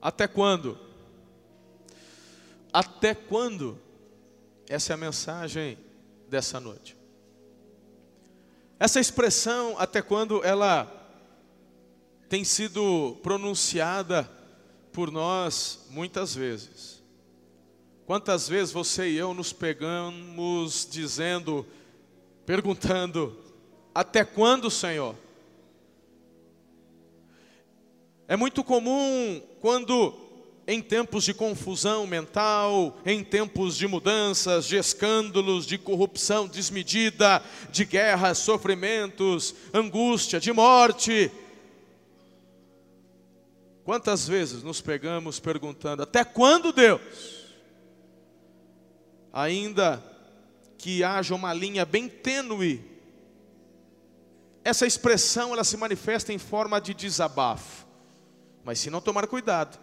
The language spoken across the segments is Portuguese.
Até quando? Até quando? Essa é a mensagem dessa noite. Essa expressão, até quando ela tem sido pronunciada por nós muitas vezes. Quantas vezes você e eu nos pegamos dizendo, perguntando: até quando, Senhor? É muito comum quando em tempos de confusão mental, em tempos de mudanças, de escândalos, de corrupção desmedida, de guerras, sofrimentos, angústia, de morte. Quantas vezes nos pegamos perguntando: até quando, Deus? Ainda que haja uma linha bem tênue, essa expressão ela se manifesta em forma de desabafo. Mas se não tomar cuidado,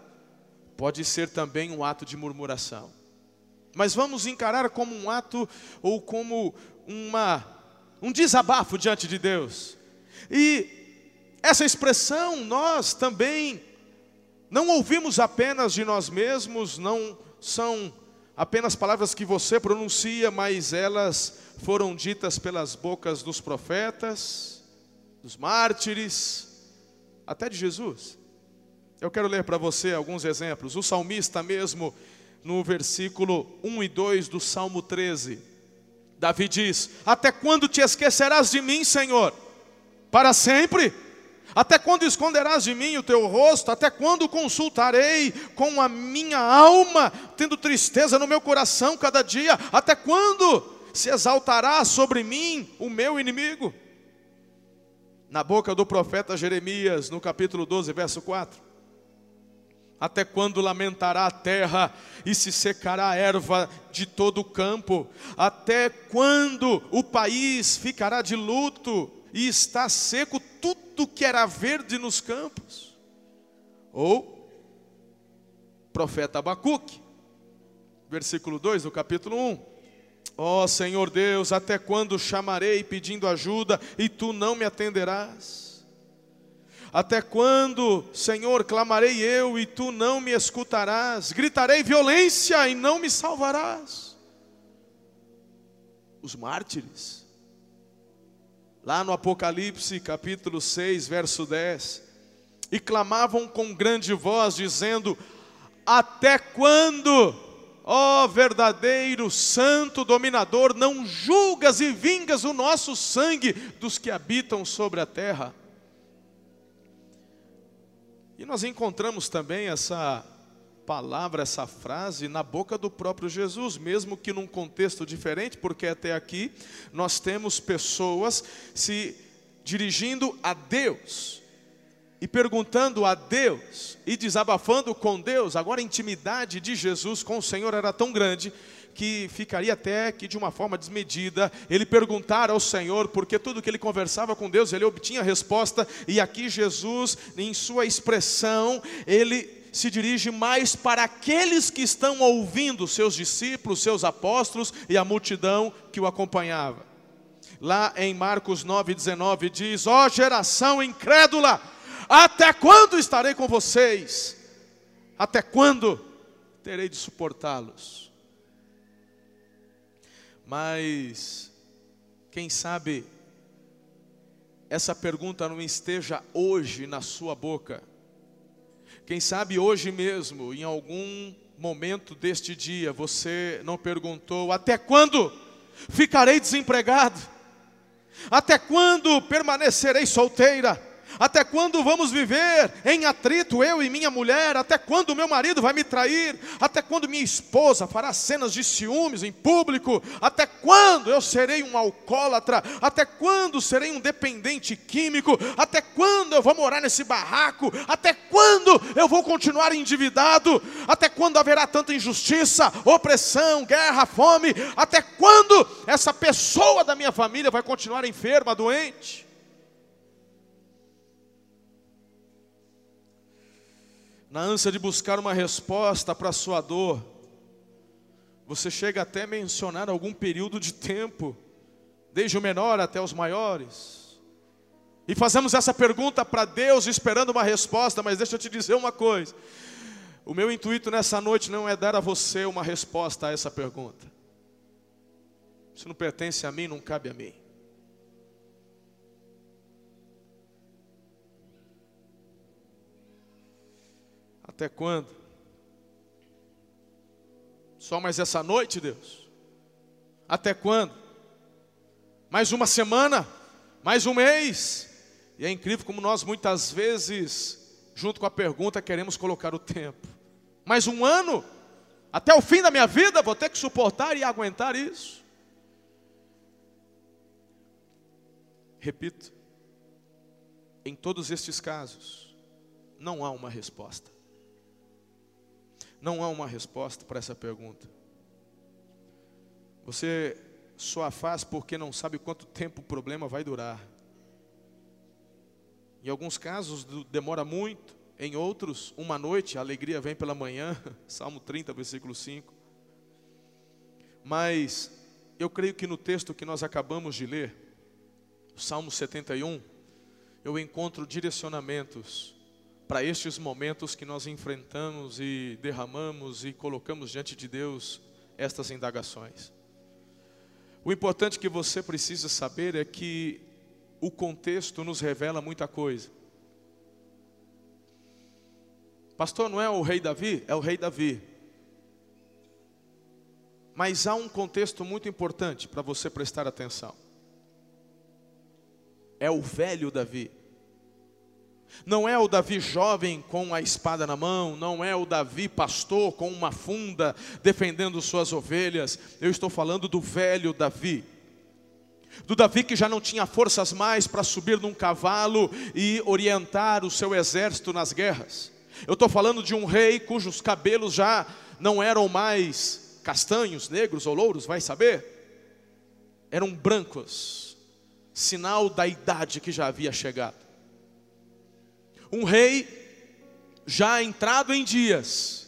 pode ser também um ato de murmuração. Mas vamos encarar como um ato ou como uma, um desabafo diante de Deus. E essa expressão nós também não ouvimos apenas de nós mesmos, não são apenas palavras que você pronuncia, mas elas foram ditas pelas bocas dos profetas, dos mártires, até de Jesus. Eu quero ler para você alguns exemplos. O salmista mesmo, no versículo 1 e 2 do Salmo 13, Davi diz: Até quando te esquecerás de mim, Senhor? Para sempre? Até quando esconderás de mim o teu rosto? Até quando consultarei com a minha alma, tendo tristeza no meu coração cada dia? Até quando se exaltará sobre mim o meu inimigo? Na boca do profeta Jeremias, no capítulo 12, verso 4. Até quando lamentará a terra e se secará a erva de todo o campo? Até quando o país ficará de luto e está seco tudo que era verde nos campos? Ou, profeta Abacuque, versículo 2 do capítulo 1. Ó oh, Senhor Deus, até quando chamarei pedindo ajuda e tu não me atenderás? Até quando, Senhor, clamarei eu e tu não me escutarás? Gritarei violência e não me salvarás. Os mártires, lá no Apocalipse capítulo 6, verso 10, e clamavam com grande voz, dizendo: Até quando, ó verdadeiro santo dominador, não julgas e vingas o nosso sangue dos que habitam sobre a terra? E nós encontramos também essa palavra, essa frase na boca do próprio Jesus, mesmo que num contexto diferente, porque até aqui nós temos pessoas se dirigindo a Deus e perguntando a Deus e desabafando com Deus. Agora a intimidade de Jesus com o Senhor era tão grande que ficaria até que de uma forma desmedida ele perguntar ao Senhor, porque tudo que ele conversava com Deus, ele obtinha resposta, e aqui Jesus, em sua expressão, ele se dirige mais para aqueles que estão ouvindo, seus discípulos, seus apóstolos e a multidão que o acompanhava. Lá em Marcos 9,19 diz: Ó oh, geração incrédula, até quando estarei com vocês? Até quando terei de suportá-los? Mas, quem sabe, essa pergunta não esteja hoje na sua boca. Quem sabe hoje mesmo, em algum momento deste dia, você não perguntou: até quando ficarei desempregado? Até quando permanecerei solteira? Até quando vamos viver em atrito, eu e minha mulher? Até quando meu marido vai me trair? Até quando minha esposa fará cenas de ciúmes em público? Até quando eu serei um alcoólatra? Até quando serei um dependente químico? Até quando eu vou morar nesse barraco? Até quando eu vou continuar endividado? Até quando haverá tanta injustiça, opressão, guerra, fome? Até quando essa pessoa da minha família vai continuar enferma, doente? Na ânsia de buscar uma resposta para a sua dor, você chega até a mencionar algum período de tempo, desde o menor até os maiores. E fazemos essa pergunta para Deus esperando uma resposta, mas deixa eu te dizer uma coisa. O meu intuito nessa noite não é dar a você uma resposta a essa pergunta. Isso não pertence a mim, não cabe a mim. Até quando? Só mais essa noite, Deus? Até quando? Mais uma semana? Mais um mês? E é incrível como nós muitas vezes, junto com a pergunta, queremos colocar o tempo. Mais um ano? Até o fim da minha vida vou ter que suportar e aguentar isso? Repito, em todos estes casos, não há uma resposta. Não há uma resposta para essa pergunta. Você só a faz porque não sabe quanto tempo o problema vai durar. Em alguns casos demora muito, em outros, uma noite, a alegria vem pela manhã. Salmo 30, versículo 5. Mas eu creio que no texto que nós acabamos de ler, Salmo 71, eu encontro direcionamentos para estes momentos que nós enfrentamos e derramamos e colocamos diante de Deus estas indagações. O importante que você precisa saber é que o contexto nos revela muita coisa. Pastor, não é o rei Davi? É o rei Davi. Mas há um contexto muito importante para você prestar atenção. É o velho Davi. Não é o Davi jovem com a espada na mão, não é o Davi pastor com uma funda defendendo suas ovelhas. Eu estou falando do velho Davi. Do Davi que já não tinha forças mais para subir num cavalo e orientar o seu exército nas guerras. Eu estou falando de um rei cujos cabelos já não eram mais castanhos, negros ou louros, vai saber? Eram brancos, sinal da idade que já havia chegado um rei já entrado em dias,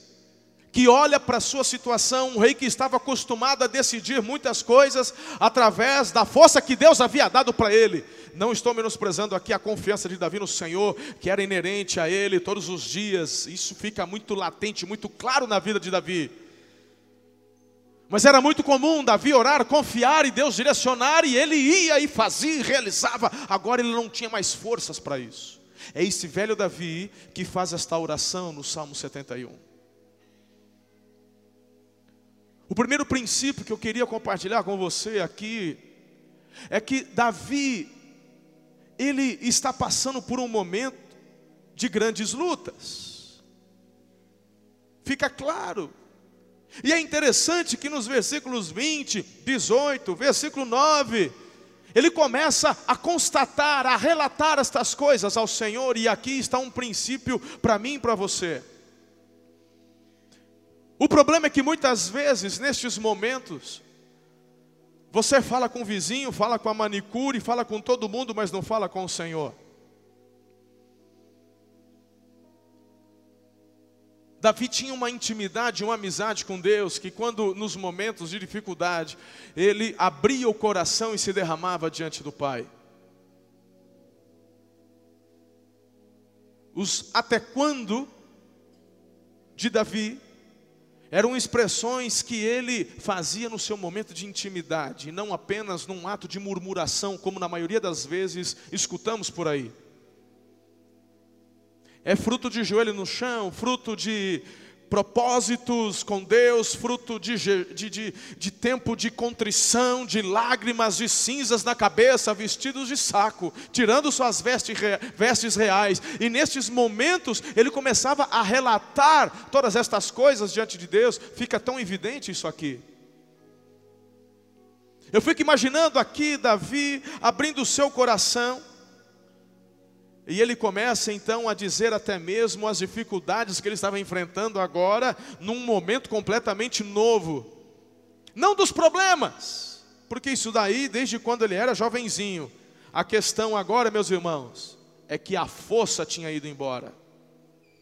que olha para a sua situação, um rei que estava acostumado a decidir muitas coisas através da força que Deus havia dado para ele. Não estou menosprezando aqui a confiança de Davi no Senhor, que era inerente a ele todos os dias, isso fica muito latente, muito claro na vida de Davi. Mas era muito comum Davi orar, confiar e Deus direcionar, e ele ia e fazia e realizava. Agora ele não tinha mais forças para isso. É esse velho Davi que faz esta oração no Salmo 71. O primeiro princípio que eu queria compartilhar com você aqui é que Davi ele está passando por um momento de grandes lutas. Fica claro. E é interessante que nos versículos 20, 18, versículo 9, ele começa a constatar, a relatar estas coisas ao Senhor, e aqui está um princípio para mim e para você. O problema é que muitas vezes, nestes momentos, você fala com o vizinho, fala com a manicure, fala com todo mundo, mas não fala com o Senhor. Davi tinha uma intimidade, uma amizade com Deus, que quando nos momentos de dificuldade, ele abria o coração e se derramava diante do Pai. Os até quando de Davi eram expressões que ele fazia no seu momento de intimidade, e não apenas num ato de murmuração, como na maioria das vezes escutamos por aí. É fruto de joelho no chão, fruto de propósitos com Deus, fruto de, de, de, de, tempo de contrição, de lágrimas, de cinzas na cabeça, vestidos de saco, tirando suas vestes, vestes reais. E nestes momentos ele começava a relatar todas estas coisas diante de Deus. Fica tão evidente isso aqui. Eu fico imaginando aqui Davi abrindo o seu coração e ele começa então a dizer até mesmo as dificuldades que ele estava enfrentando agora, num momento completamente novo. Não dos problemas, porque isso daí, desde quando ele era jovenzinho. A questão agora, meus irmãos, é que a força tinha ido embora.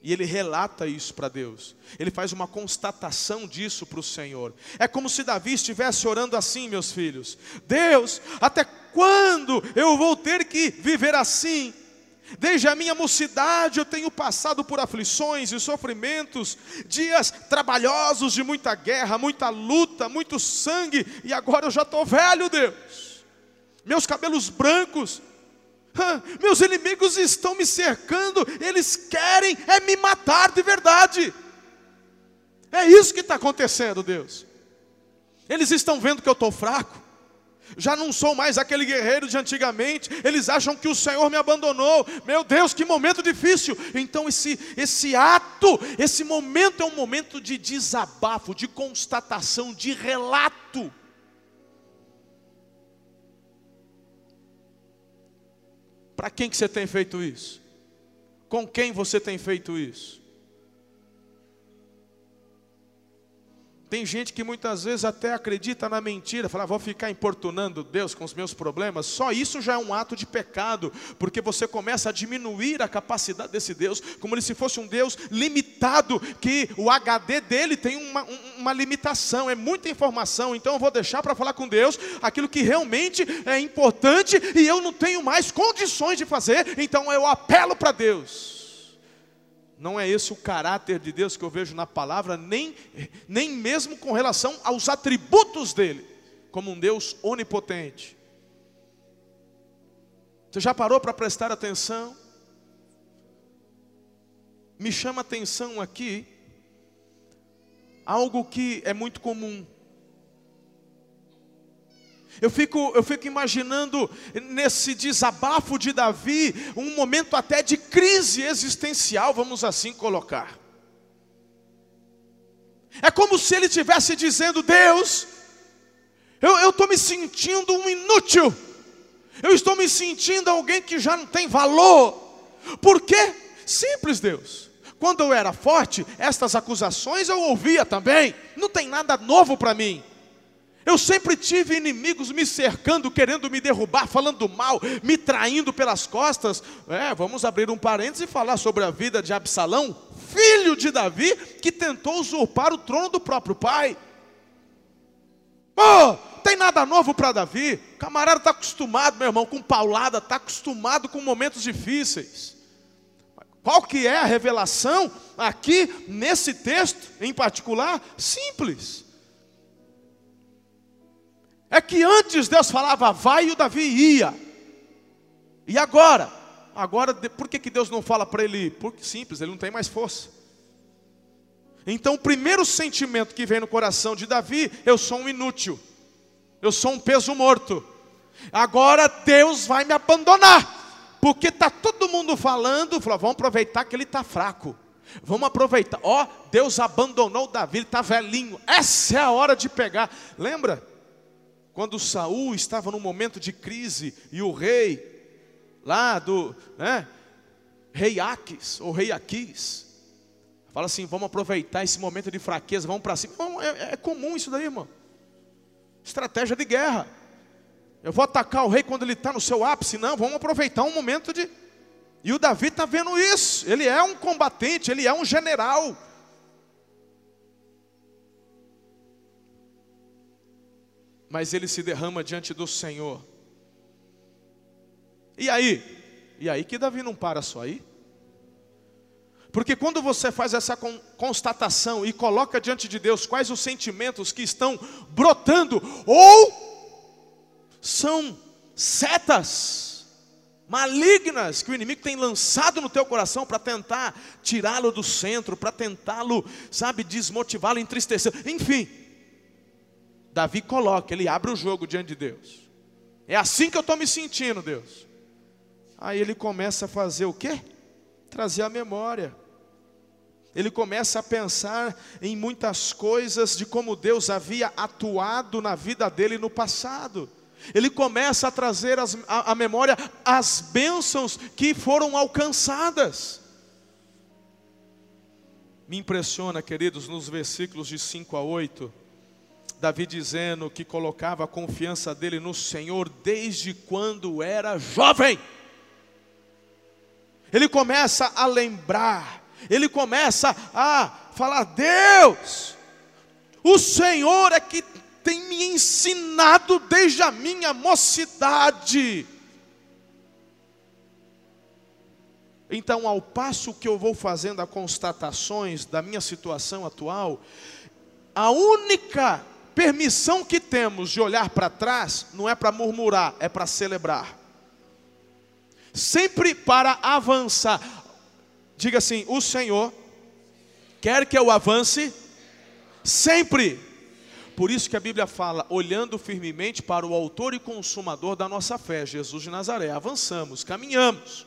E ele relata isso para Deus. Ele faz uma constatação disso para o Senhor. É como se Davi estivesse orando assim, meus filhos: Deus, até quando eu vou ter que viver assim? Desde a minha mocidade eu tenho passado por aflições e sofrimentos, dias trabalhosos de muita guerra, muita luta, muito sangue, e agora eu já estou velho, Deus. Meus cabelos brancos, meus inimigos estão me cercando, eles querem é me matar de verdade. É isso que está acontecendo, Deus. Eles estão vendo que eu estou fraco, já não sou mais aquele guerreiro de antigamente. Eles acham que o Senhor me abandonou. Meu Deus, que momento difícil. Então esse esse ato, esse momento é um momento de desabafo, de constatação, de relato. Para quem que você tem feito isso? Com quem você tem feito isso? Tem gente que muitas vezes até acredita na mentira, fala, ah, vou ficar importunando Deus com os meus problemas. Só isso já é um ato de pecado, porque você começa a diminuir a capacidade desse Deus, como se fosse um Deus limitado, que o HD dele tem uma, uma limitação, é muita informação. Então eu vou deixar para falar com Deus aquilo que realmente é importante e eu não tenho mais condições de fazer, então eu apelo para Deus. Não é esse o caráter de Deus que eu vejo na palavra, nem, nem mesmo com relação aos atributos dele, como um Deus onipotente. Você já parou para prestar atenção? Me chama atenção aqui algo que é muito comum. Eu fico, eu fico imaginando nesse desabafo de Davi, um momento até de crise existencial, vamos assim colocar. É como se ele estivesse dizendo: Deus, eu estou me sentindo um inútil, eu estou me sentindo alguém que já não tem valor. Por quê? Simples, Deus. Quando eu era forte, estas acusações eu ouvia também, não tem nada novo para mim. Eu sempre tive inimigos me cercando, querendo me derrubar, falando mal, me traindo pelas costas. É, vamos abrir um parênteses e falar sobre a vida de Absalão, filho de Davi, que tentou usurpar o trono do próprio pai. Oh, tem nada novo para Davi. O camarada está acostumado, meu irmão, com paulada, está acostumado com momentos difíceis. Qual que é a revelação aqui nesse texto em particular? Simples. É que antes Deus falava vai e o Davi ia. E agora? Agora, por que, que Deus não fala para ele? Porque simples, ele não tem mais força. Então, o primeiro sentimento que vem no coração de Davi, eu sou um inútil. Eu sou um peso morto. Agora Deus vai me abandonar. Porque está todo mundo falando, falou, vamos aproveitar que ele está fraco. Vamos aproveitar. Ó, oh, Deus abandonou Davi, ele está velhinho. Essa é a hora de pegar. Lembra? Quando Saul estava num momento de crise e o rei lá do, né, rei Aques ou rei Aquis fala assim, vamos aproveitar esse momento de fraqueza, vamos para cima. É, é comum isso daí, irmão. Estratégia de guerra. Eu vou atacar o rei quando ele está no seu ápice, não, vamos aproveitar um momento de. E o Davi está vendo isso. Ele é um combatente, ele é um general. Mas ele se derrama diante do Senhor. E aí? E aí que Davi não para só aí? Porque quando você faz essa constatação e coloca diante de Deus quais os sentimentos que estão brotando, ou são setas malignas que o inimigo tem lançado no teu coração para tentar tirá-lo do centro, para tentá-lo, sabe, desmotivá-lo, entristecer, enfim. Davi coloca, ele abre o jogo diante de Deus. É assim que eu estou me sentindo, Deus. Aí ele começa a fazer o quê? Trazer a memória. Ele começa a pensar em muitas coisas de como Deus havia atuado na vida dele no passado. Ele começa a trazer as, a, a memória as bênçãos que foram alcançadas. Me impressiona, queridos, nos versículos de 5 a 8 Davi dizendo que colocava a confiança dele no Senhor desde quando era jovem. Ele começa a lembrar, ele começa a falar: Deus, o Senhor é que tem me ensinado desde a minha mocidade. Então, ao passo que eu vou fazendo as constatações da minha situação atual, a única permissão que temos de olhar para trás não é para murmurar, é para celebrar. Sempre para avançar. Diga assim: o Senhor quer que eu avance sempre. Por isso que a Bíblia fala, olhando firmemente para o autor e consumador da nossa fé, Jesus de Nazaré. Avançamos, caminhamos.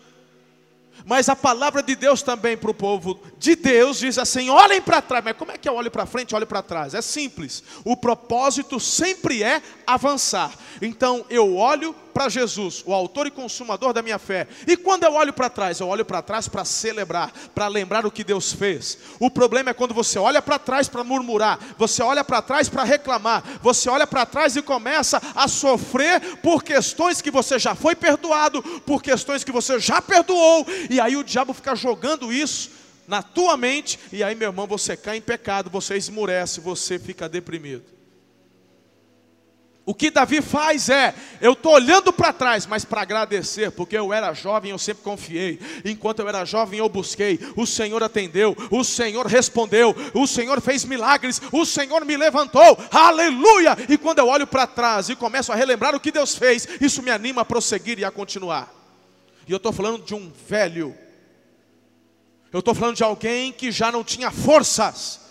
Mas a palavra de Deus também para o povo de Deus diz assim: olhem para trás. Mas como é que eu olho para frente, olho para trás? É simples. O propósito sempre é avançar. Então eu olho para Jesus, o autor e consumador da minha fé. E quando eu olho para trás, eu olho para trás para celebrar, para lembrar o que Deus fez. O problema é quando você olha para trás para murmurar, você olha para trás para reclamar, você olha para trás e começa a sofrer por questões que você já foi perdoado, por questões que você já perdoou, e aí o diabo fica jogando isso na tua mente, e aí, meu irmão, você cai em pecado, você esmurece, você fica deprimido. O que Davi faz é, eu estou olhando para trás, mas para agradecer, porque eu era jovem, eu sempre confiei. Enquanto eu era jovem, eu busquei. O Senhor atendeu, o Senhor respondeu, o Senhor fez milagres, o Senhor me levantou. Aleluia! E quando eu olho para trás e começo a relembrar o que Deus fez, isso me anima a prosseguir e a continuar. E eu estou falando de um velho. Eu estou falando de alguém que já não tinha forças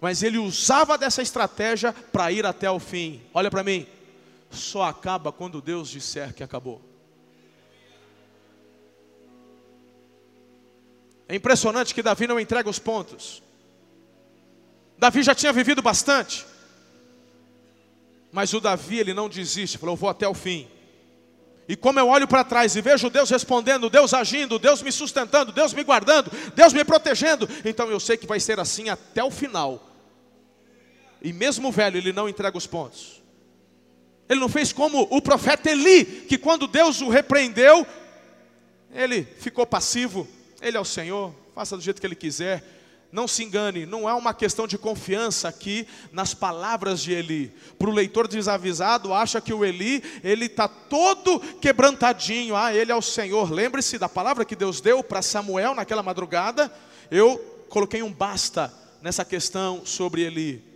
mas ele usava dessa estratégia para ir até o fim. Olha para mim, só acaba quando Deus disser que acabou. É impressionante que Davi não entrega os pontos. Davi já tinha vivido bastante. Mas o Davi, ele não desiste, falou: vou até o fim. E como eu olho para trás e vejo Deus respondendo, Deus agindo, Deus me sustentando, Deus me guardando, Deus me protegendo, então eu sei que vai ser assim até o final. E mesmo velho, ele não entrega os pontos. Ele não fez como o profeta Eli, que quando Deus o repreendeu, ele ficou passivo. Ele é o Senhor, faça do jeito que ele quiser. Não se engane, não é uma questão de confiança aqui nas palavras de Eli. Para o leitor desavisado, acha que o Eli, ele está todo quebrantadinho. Ah, ele é o Senhor. Lembre-se da palavra que Deus deu para Samuel naquela madrugada. Eu coloquei um basta nessa questão sobre Eli.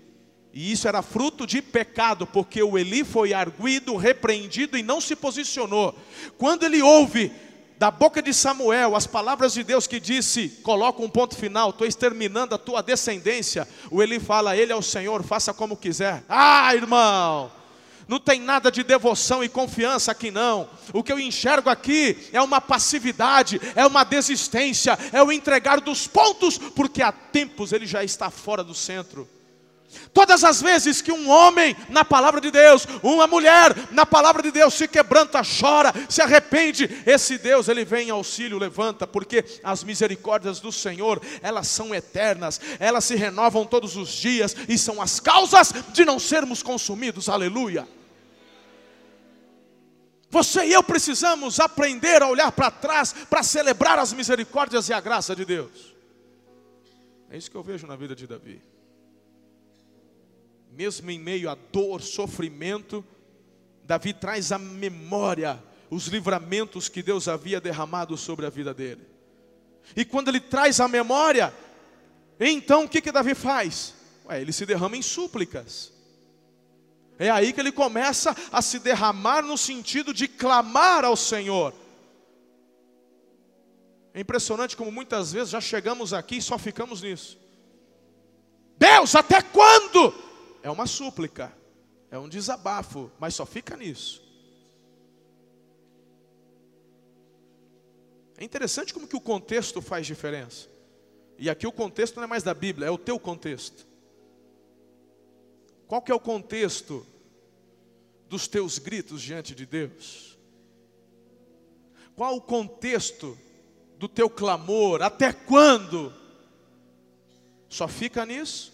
E isso era fruto de pecado, porque o Eli foi arguído, repreendido e não se posicionou. Quando ele ouve da boca de Samuel as palavras de Deus que disse: Coloca um ponto final, estou exterminando a tua descendência. O Eli fala: Ele é o Senhor, faça como quiser. Ah, irmão! Não tem nada de devoção e confiança aqui não. O que eu enxergo aqui é uma passividade, é uma desistência, é o entregar dos pontos, porque há tempos ele já está fora do centro. Todas as vezes que um homem na palavra de Deus, uma mulher na palavra de Deus se quebranta, chora, se arrepende, esse Deus ele vem em auxílio, levanta, porque as misericórdias do Senhor, elas são eternas, elas se renovam todos os dias e são as causas de não sermos consumidos. Aleluia. Você e eu precisamos aprender a olhar para trás para celebrar as misericórdias e a graça de Deus. É isso que eu vejo na vida de Davi mesmo em meio a dor, sofrimento, Davi traz à memória os livramentos que Deus havia derramado sobre a vida dele. E quando ele traz à memória, então o que que Davi faz? Ué, ele se derrama em súplicas. É aí que ele começa a se derramar no sentido de clamar ao Senhor. É impressionante como muitas vezes já chegamos aqui e só ficamos nisso. Deus, até quando? É uma súplica, é um desabafo, mas só fica nisso. É interessante como que o contexto faz diferença. E aqui o contexto não é mais da Bíblia, é o teu contexto. Qual que é o contexto dos teus gritos diante de Deus? Qual o contexto do teu clamor? Até quando? Só fica nisso?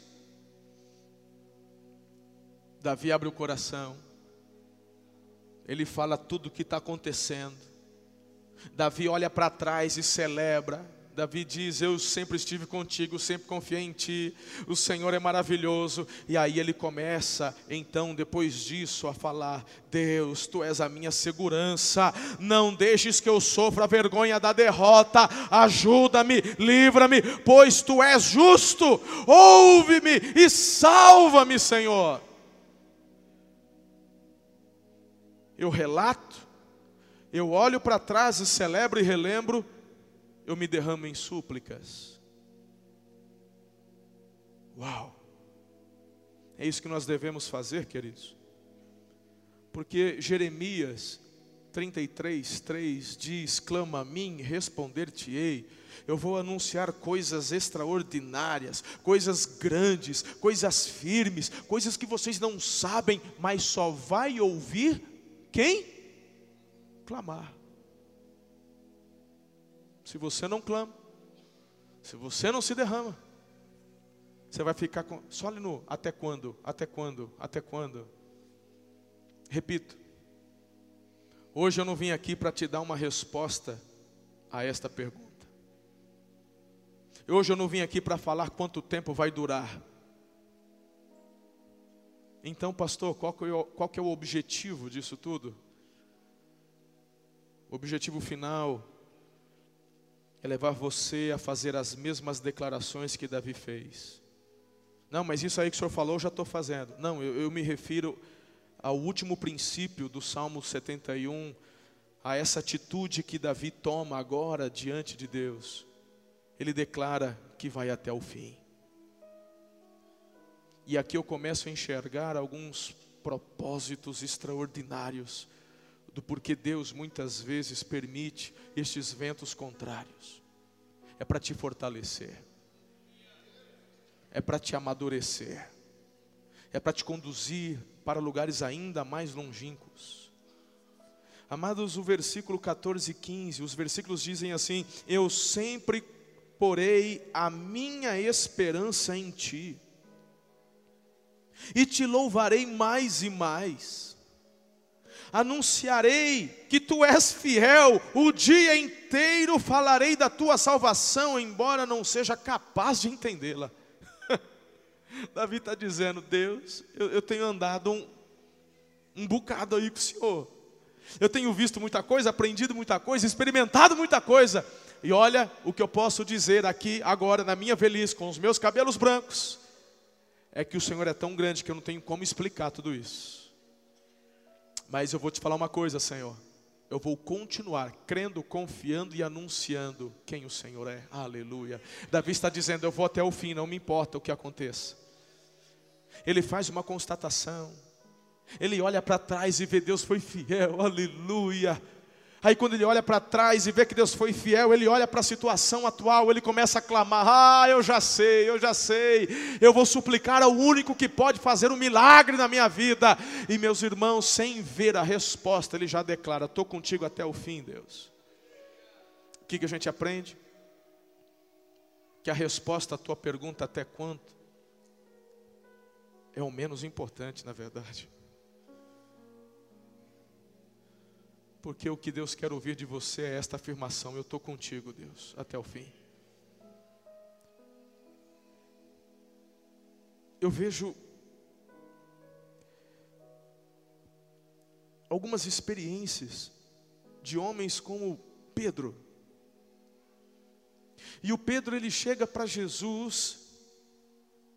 Davi abre o coração, ele fala tudo o que está acontecendo. Davi olha para trás e celebra. Davi diz: Eu sempre estive contigo, sempre confiei em ti, o Senhor é maravilhoso. E aí ele começa, então, depois disso, a falar: Deus, tu és a minha segurança, não deixes que eu sofra a vergonha da derrota, ajuda-me, livra-me, pois tu és justo, ouve-me e salva-me, Senhor. Eu relato, eu olho para trás e celebro e relembro eu me derramo em súplicas. Uau! É isso que nós devemos fazer, queridos. Porque Jeremias 33, 3 diz: Clama a mim, responder-te-ei. Eu vou anunciar coisas extraordinárias, coisas grandes, coisas firmes, coisas que vocês não sabem, mas só vai ouvir quem? Clamar. Se você não clama, se você não se derrama, você vai ficar com. Só ali no até quando, até quando, até quando. Repito. Hoje eu não vim aqui para te dar uma resposta a esta pergunta. Hoje eu não vim aqui para falar quanto tempo vai durar. Então, pastor, qual que, é o, qual que é o objetivo disso tudo? O objetivo final é levar você a fazer as mesmas declarações que Davi fez. Não, mas isso aí que o senhor falou eu já estou fazendo. Não, eu, eu me refiro ao último princípio do Salmo 71, a essa atitude que Davi toma agora diante de Deus. Ele declara que vai até o fim. E aqui eu começo a enxergar alguns propósitos extraordinários do porquê Deus muitas vezes permite estes ventos contrários. É para te fortalecer, é para te amadurecer, é para te conduzir para lugares ainda mais longínquos. Amados, o versículo 14 e 15, os versículos dizem assim: Eu sempre porei a minha esperança em ti, e te louvarei mais e mais. Anunciarei que tu és fiel, o dia inteiro falarei da tua salvação, embora não seja capaz de entendê-la. Davi está dizendo: Deus, eu, eu tenho andado um, um bocado aí com o Senhor, eu tenho visto muita coisa, aprendido muita coisa, experimentado muita coisa, e olha o que eu posso dizer aqui agora, na minha velhice, com os meus cabelos brancos, é que o Senhor é tão grande que eu não tenho como explicar tudo isso. Mas eu vou te falar uma coisa, Senhor. Eu vou continuar crendo, confiando e anunciando quem o Senhor é. Aleluia. Davi está dizendo: Eu vou até o fim, não me importa o que aconteça. Ele faz uma constatação. Ele olha para trás e vê Deus foi fiel. Aleluia. Aí quando ele olha para trás e vê que Deus foi fiel, ele olha para a situação atual, ele começa a clamar: Ah, eu já sei, eu já sei, eu vou suplicar ao único que pode fazer um milagre na minha vida. E meus irmãos, sem ver a resposta, ele já declara: Estou contigo até o fim, Deus. O que, que a gente aprende? Que a resposta à tua pergunta, até quanto, é o menos importante, na verdade. Porque o que Deus quer ouvir de você é esta afirmação: Eu estou contigo, Deus, até o fim. Eu vejo algumas experiências de homens como Pedro. E o Pedro ele chega para Jesus,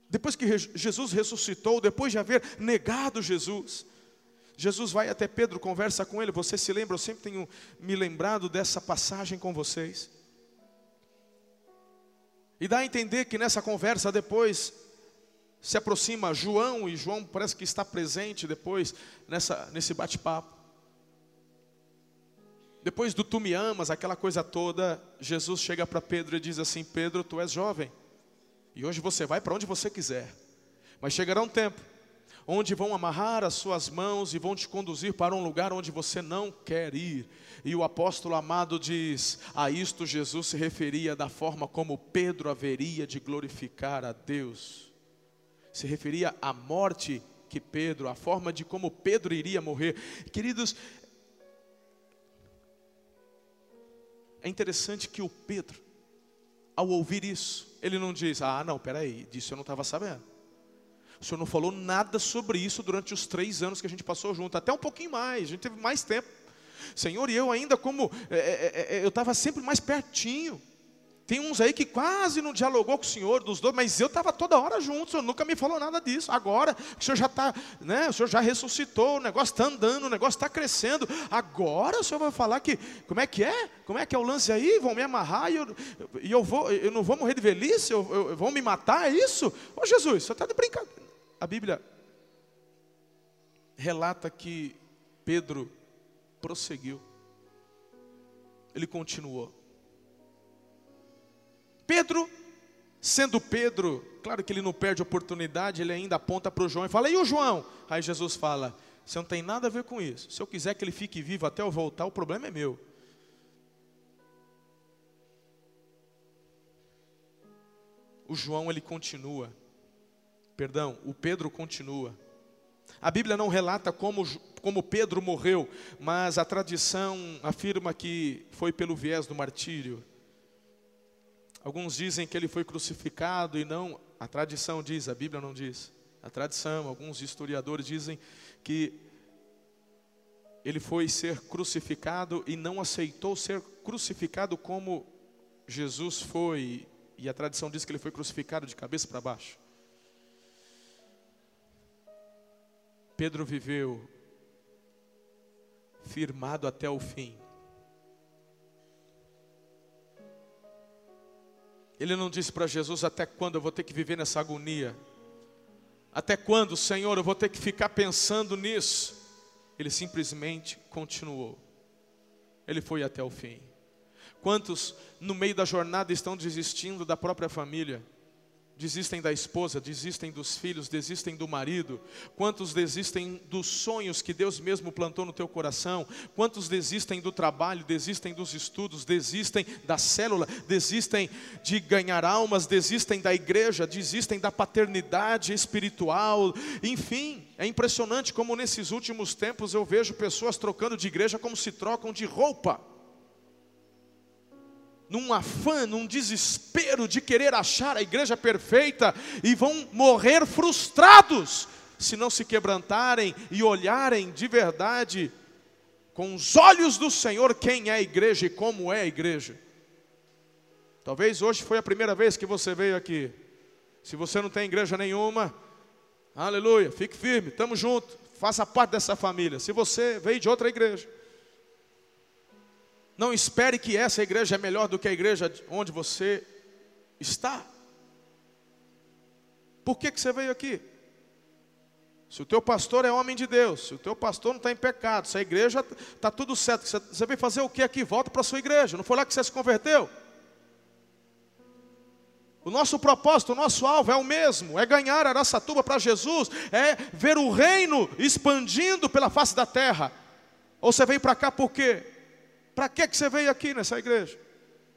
depois que Jesus ressuscitou, depois de haver negado Jesus, Jesus vai até Pedro, conversa com ele. Você se lembra? Eu sempre tenho me lembrado dessa passagem com vocês. E dá a entender que nessa conversa depois se aproxima João e João parece que está presente depois nessa nesse bate-papo. Depois do tu me amas, aquela coisa toda, Jesus chega para Pedro e diz assim: Pedro, tu és jovem, e hoje você vai para onde você quiser, mas chegará um tempo onde vão amarrar as suas mãos e vão te conduzir para um lugar onde você não quer ir. E o apóstolo amado diz: a isto Jesus se referia da forma como Pedro haveria de glorificar a Deus. Se referia à morte que Pedro, a forma de como Pedro iria morrer. Queridos, é interessante que o Pedro, ao ouvir isso, ele não diz: Ah, não, peraí, disso eu não estava sabendo. O senhor não falou nada sobre isso durante os três anos que a gente passou junto, até um pouquinho mais, a gente teve mais tempo. Senhor, e eu ainda como, é, é, é, eu estava sempre mais pertinho. Tem uns aí que quase não dialogou com o Senhor dos dois, mas eu estava toda hora junto, o Senhor nunca me falou nada disso. Agora, o Senhor já está, né? O Senhor já ressuscitou, o negócio está andando, o negócio está crescendo. Agora o Senhor vai falar que, como é que é? Como é que é o lance aí? Vão me amarrar e eu, e eu, vou, eu não vou morrer de velhice? Eu, eu, vão me matar? É isso? Ô Jesus, você está de brincadeira. A Bíblia relata que Pedro prosseguiu. Ele continuou. Pedro, sendo Pedro, claro que ele não perde oportunidade, ele ainda aponta para o João e fala: E o João? Aí Jesus fala: Você não tem nada a ver com isso. Se eu quiser que ele fique vivo até eu voltar, o problema é meu. O João ele continua. Perdão, o Pedro continua. A Bíblia não relata como, como Pedro morreu, mas a tradição afirma que foi pelo viés do martírio. Alguns dizem que ele foi crucificado e não, a tradição diz, a Bíblia não diz. A tradição, alguns historiadores dizem que ele foi ser crucificado e não aceitou ser crucificado como Jesus foi, e a tradição diz que ele foi crucificado de cabeça para baixo. Pedro viveu firmado até o fim. Ele não disse para Jesus: Até quando eu vou ter que viver nessa agonia? Até quando, Senhor, eu vou ter que ficar pensando nisso? Ele simplesmente continuou. Ele foi até o fim. Quantos no meio da jornada estão desistindo da própria família? Desistem da esposa, desistem dos filhos, desistem do marido? Quantos desistem dos sonhos que Deus mesmo plantou no teu coração? Quantos desistem do trabalho, desistem dos estudos, desistem da célula, desistem de ganhar almas, desistem da igreja, desistem da paternidade espiritual? Enfim, é impressionante como nesses últimos tempos eu vejo pessoas trocando de igreja como se trocam de roupa num afã, num desespero de querer achar a igreja perfeita e vão morrer frustrados se não se quebrantarem e olharem de verdade com os olhos do Senhor quem é a igreja e como é a igreja. Talvez hoje foi a primeira vez que você veio aqui. Se você não tem igreja nenhuma, aleluia, fique firme, estamos juntos, faça parte dessa família. Se você veio de outra igreja, não espere que essa igreja é melhor do que a igreja onde você está. Por que, que você veio aqui? Se o teu pastor é homem de Deus, se o teu pastor não está em pecado, se a igreja está tudo certo, você, você veio fazer o que aqui? Volta para a sua igreja, não foi lá que você se converteu? O nosso propósito, o nosso alvo é o mesmo, é ganhar Araçatuba para Jesus, é ver o reino expandindo pela face da terra. Ou você veio para cá por quê? Para que, que você veio aqui nessa igreja?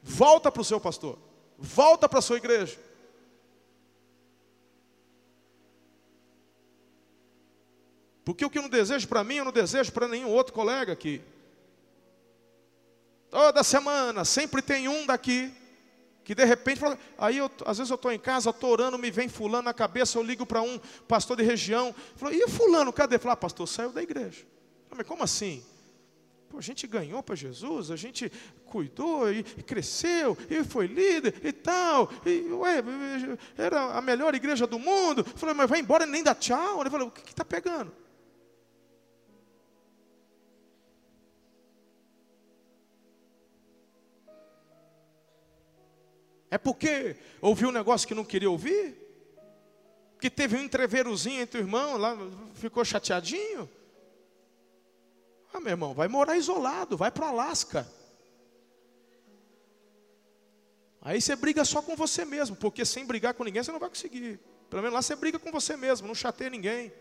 Volta para o seu pastor, volta para a sua igreja. Porque o que eu não desejo para mim, eu não desejo para nenhum outro colega aqui. Toda semana, sempre tem um daqui que de repente fala, aí eu, às vezes eu estou em casa, estou orando, me vem fulano na cabeça, eu ligo para um pastor de região, falo, e fulano, cadê? Fala, ah, pastor, saiu da igreja. Mas como assim? Pô, a gente ganhou para Jesus, a gente cuidou e, cresceu, e foi líder e tal. E, ué, era a melhor igreja do mundo. Eu mas vai embora nem dá tchau. Ele falou, o que está pegando? É porque ouviu um negócio que não queria ouvir? Que teve um entreverozinho entre o irmão, lá ficou chateadinho? Ah, meu irmão, vai morar isolado, vai para o Alasca. Aí você briga só com você mesmo, porque sem brigar com ninguém você não vai conseguir. Pelo menos lá você briga com você mesmo, não chateia ninguém.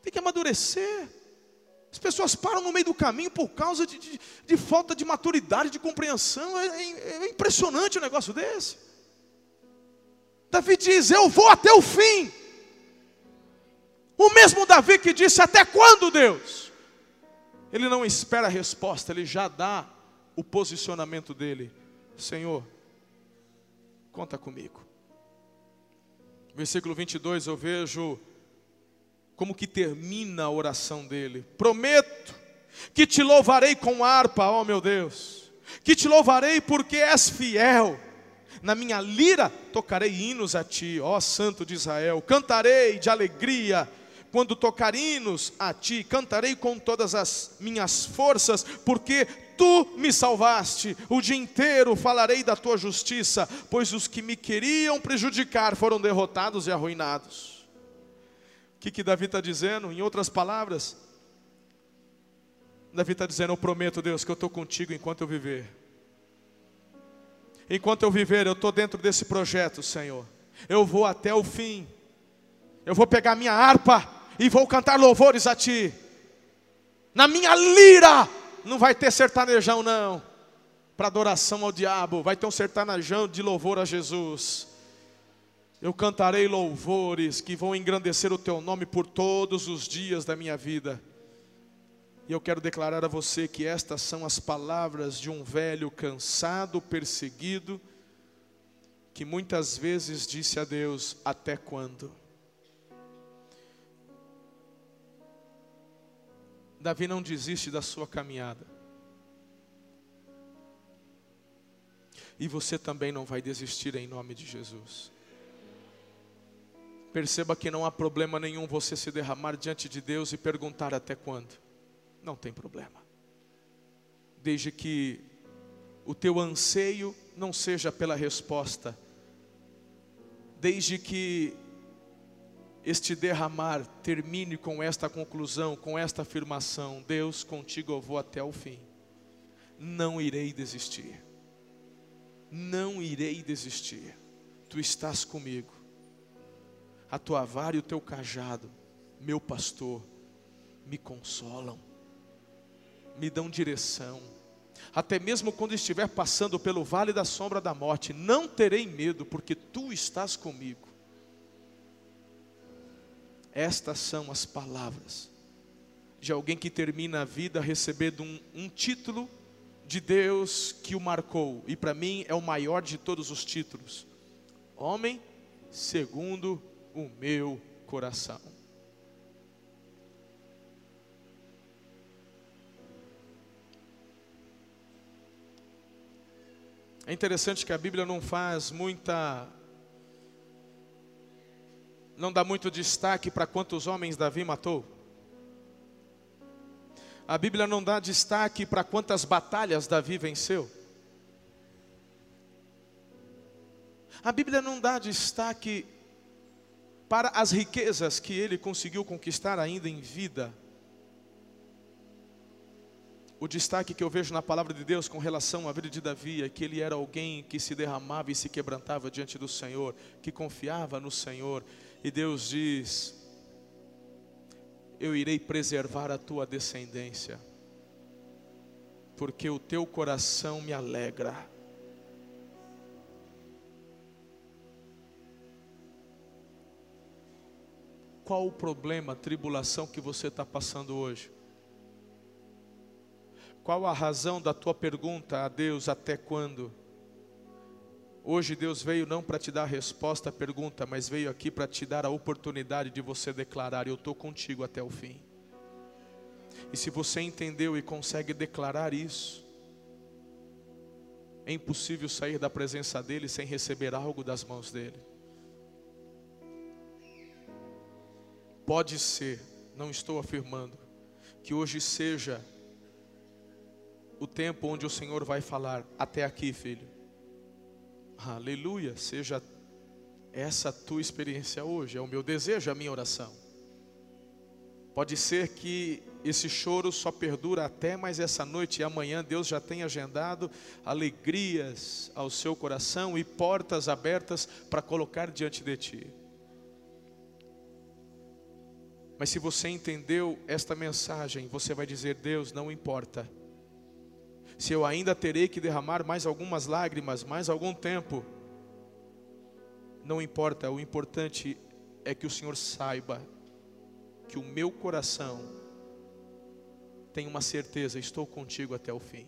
Tem que amadurecer. As pessoas param no meio do caminho por causa de, de, de falta de maturidade, de compreensão. É, é, é impressionante um negócio desse. Davi diz: Eu vou até o fim. O mesmo Davi que disse: Até quando, Deus? Ele não espera a resposta, ele já dá o posicionamento dele. Senhor, conta comigo. Versículo 22, eu vejo como que termina a oração dele. Prometo que te louvarei com harpa, ó meu Deus, que te louvarei porque és fiel. Na minha lira tocarei hinos a ti, ó Santo de Israel. Cantarei de alegria quando tocar hinos a ti. Cantarei com todas as minhas forças, porque tu me salvaste. O dia inteiro falarei da tua justiça, pois os que me queriam prejudicar foram derrotados e arruinados. O que, que Davi está dizendo? Em outras palavras, Davi está dizendo: Eu prometo, Deus, que eu estou contigo enquanto eu viver. Enquanto eu viver, eu estou dentro desse projeto, Senhor. Eu vou até o fim. Eu vou pegar minha harpa e vou cantar louvores a Ti. Na minha lira, não vai ter sertanejão, não. Para adoração ao diabo, vai ter um sertanejão de louvor a Jesus. Eu cantarei louvores que vão engrandecer o Teu nome por todos os dias da minha vida. E eu quero declarar a você que estas são as palavras de um velho cansado, perseguido, que muitas vezes disse a Deus: Até quando? Davi não desiste da sua caminhada. E você também não vai desistir em nome de Jesus. Perceba que não há problema nenhum você se derramar diante de Deus e perguntar até quando não tem problema. Desde que o teu anseio não seja pela resposta, desde que este derramar termine com esta conclusão, com esta afirmação: Deus, contigo eu vou até o fim, não irei desistir, não irei desistir, tu estás comigo, a tua vara e o teu cajado, meu pastor, me consolam me dão direção. Até mesmo quando estiver passando pelo vale da sombra da morte, não terei medo, porque tu estás comigo. Estas são as palavras de alguém que termina a vida recebendo um, um título de Deus que o marcou, e para mim é o maior de todos os títulos: Homem segundo o meu coração. É interessante que a Bíblia não faz muita. Não dá muito destaque para quantos homens Davi matou. A Bíblia não dá destaque para quantas batalhas Davi venceu. A Bíblia não dá destaque para as riquezas que ele conseguiu conquistar ainda em vida o destaque que eu vejo na palavra de Deus com relação à vida de Davi é que ele era alguém que se derramava e se quebrantava diante do Senhor, que confiava no Senhor. E Deus diz: Eu irei preservar a tua descendência, porque o teu coração me alegra. Qual o problema, tribulação que você está passando hoje? Qual a razão da tua pergunta a Deus até quando? Hoje Deus veio não para te dar a resposta à pergunta, mas veio aqui para te dar a oportunidade de você declarar: Eu estou contigo até o fim. E se você entendeu e consegue declarar isso, é impossível sair da presença dEle sem receber algo das mãos dEle. Pode ser, não estou afirmando, que hoje seja o tempo onde o Senhor vai falar: Até aqui, filho. Aleluia. Seja essa a tua experiência hoje, é o meu desejo, é a minha oração. Pode ser que esse choro só perdura até mais essa noite e amanhã Deus já tem agendado alegrias ao seu coração e portas abertas para colocar diante de ti. Mas se você entendeu esta mensagem, você vai dizer: Deus, não importa se eu ainda terei que derramar mais algumas lágrimas, mais algum tempo, não importa, o importante é que o Senhor saiba que o meu coração tem uma certeza, estou contigo até o fim.